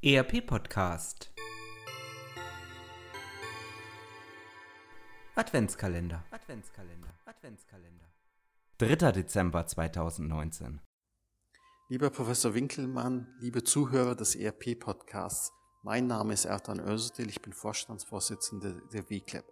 ERP Podcast Adventskalender Adventskalender Adventskalender 3. Dezember 2019 Lieber Professor Winkelmann, liebe Zuhörer des ERP Podcasts, mein Name ist Ertan Özedil, ich bin Vorstandsvorsitzender der WCLAB.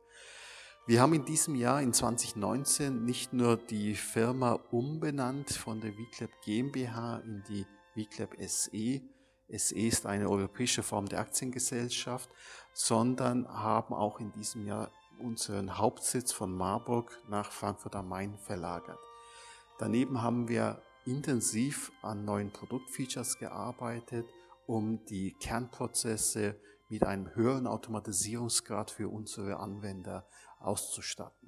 Wir haben in diesem Jahr, in 2019, nicht nur die Firma umbenannt von der WCLAB GmbH in die WCLAB SE, SE ist eine europäische Form der Aktiengesellschaft, sondern haben auch in diesem Jahr unseren Hauptsitz von Marburg nach Frankfurt am Main verlagert. Daneben haben wir intensiv an neuen Produktfeatures gearbeitet, um die Kernprozesse mit einem höheren Automatisierungsgrad für unsere Anwender auszustatten.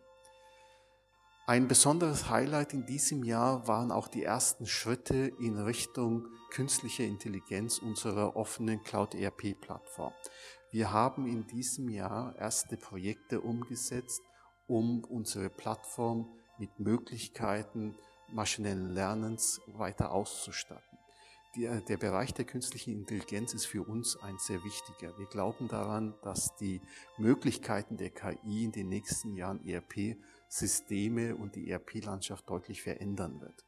Ein besonderes Highlight in diesem Jahr waren auch die ersten Schritte in Richtung künstliche Intelligenz unserer offenen Cloud ERP Plattform. Wir haben in diesem Jahr erste Projekte umgesetzt, um unsere Plattform mit Möglichkeiten maschinellen Lernens weiter auszustatten. Die, der Bereich der künstlichen Intelligenz ist für uns ein sehr wichtiger. Wir glauben daran, dass die Möglichkeiten der KI in den nächsten Jahren ERP Systeme und die ERP-Landschaft deutlich verändern wird.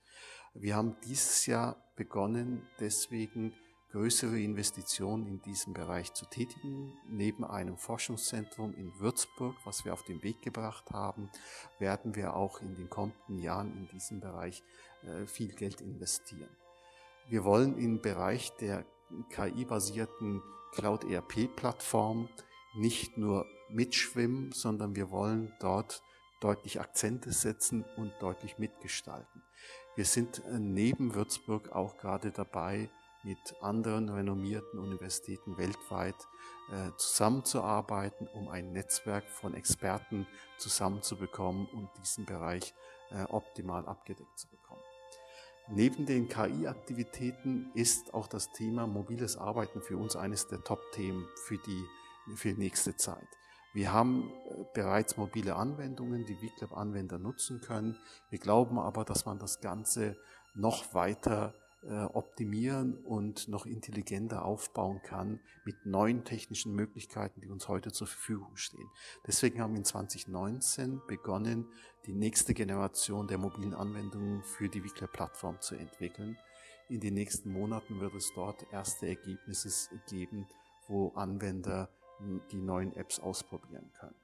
Wir haben dieses Jahr begonnen, deswegen größere Investitionen in diesem Bereich zu tätigen. Neben einem Forschungszentrum in Würzburg, was wir auf den Weg gebracht haben, werden wir auch in den kommenden Jahren in diesem Bereich äh, viel Geld investieren. Wir wollen im Bereich der KI-basierten Cloud-ERP-Plattform nicht nur mitschwimmen, sondern wir wollen dort deutlich Akzente setzen und deutlich mitgestalten. Wir sind äh, neben Würzburg auch gerade dabei, mit anderen renommierten Universitäten weltweit äh, zusammenzuarbeiten, um ein Netzwerk von Experten zusammenzubekommen und diesen Bereich äh, optimal abgedeckt zu bekommen. Neben den KI-Aktivitäten ist auch das Thema mobiles Arbeiten für uns eines der Top-Themen für die, für nächste Zeit. Wir haben äh, bereits mobile Anwendungen, die VClub-Anwender nutzen können. Wir glauben aber, dass man das Ganze noch weiter äh, optimieren und noch intelligenter aufbauen kann mit neuen technischen Möglichkeiten, die uns heute zur Verfügung stehen. Deswegen haben wir in 2019 begonnen, die nächste Generation der mobilen Anwendungen für die VClub-Plattform zu entwickeln. In den nächsten Monaten wird es dort erste Ergebnisse geben, wo Anwender die neuen Apps ausprobieren können.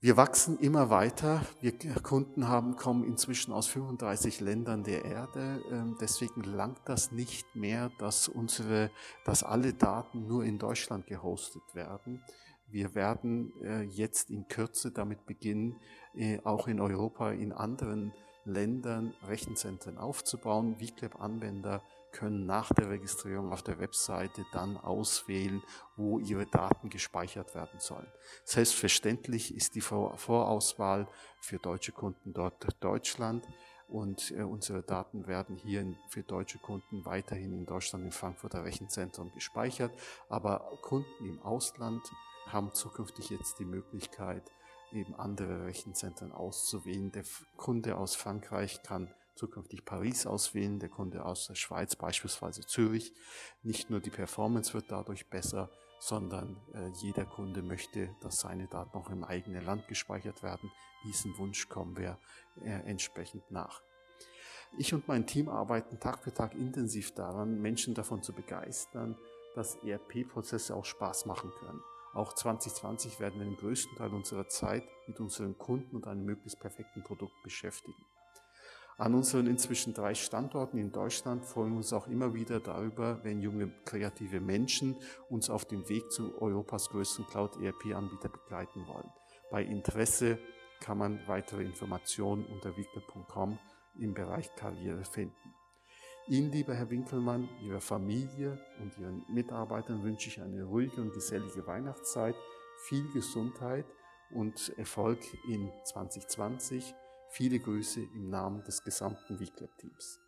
Wir wachsen immer weiter. Wir Kunden haben, kommen inzwischen aus 35 Ländern der Erde. Ähm, deswegen langt das nicht mehr, dass unsere, dass alle Daten nur in Deutschland gehostet werden. Wir werden äh, jetzt in Kürze damit beginnen, äh, auch in Europa, in anderen Ländern Rechenzentren aufzubauen, VClap-Anwender können nach der Registrierung auf der Webseite dann auswählen, wo ihre Daten gespeichert werden sollen. Selbstverständlich ist die Vorauswahl für deutsche Kunden dort Deutschland und äh, unsere Daten werden hier für deutsche Kunden weiterhin in Deutschland im Frankfurter Rechenzentrum gespeichert, aber Kunden im Ausland haben zukünftig jetzt die Möglichkeit, eben andere Rechenzentren auszuwählen. Der Kunde aus Frankreich kann zukünftig Paris auswählen, der Kunde aus der Schweiz beispielsweise Zürich. Nicht nur die Performance wird dadurch besser, sondern äh, jeder Kunde möchte, dass seine Daten auch im eigenen Land gespeichert werden. Diesen Wunsch kommen wir äh, entsprechend nach. Ich und mein Team arbeiten Tag für Tag intensiv daran, Menschen davon zu begeistern, dass ERP-Prozesse auch Spaß machen können. Auch 2020 werden wir den größten Teil unserer Zeit mit unseren Kunden und einem möglichst perfekten Produkt beschäftigen. An unseren inzwischen drei Standorten in Deutschland freuen wir uns auch immer wieder darüber, wenn junge kreative Menschen uns auf dem Weg zu Europas größten Cloud-ERP-Anbieter begleiten wollen. Bei Interesse kann man weitere Informationen unter wickel.com im Bereich Karriere finden. Ihnen, lieber Herr Winkelmann, Ihrer Familie und Ihren Mitarbeitern wünsche ich eine ruhige und gesellige Weihnachtszeit, viel Gesundheit und Erfolg in 2020. Viele Grüße im Namen des gesamten WeClub-Teams.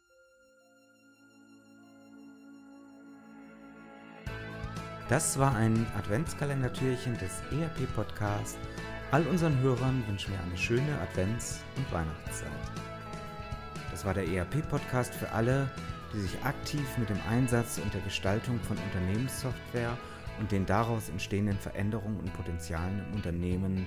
Das war ein Adventskalendertürchen des ERP-Podcasts. All unseren Hörern wünschen wir eine schöne Advents- und Weihnachtszeit. Das war der ERP-Podcast für alle, die sich aktiv mit dem Einsatz und der Gestaltung von Unternehmenssoftware und den daraus entstehenden Veränderungen und Potenzialen im Unternehmen,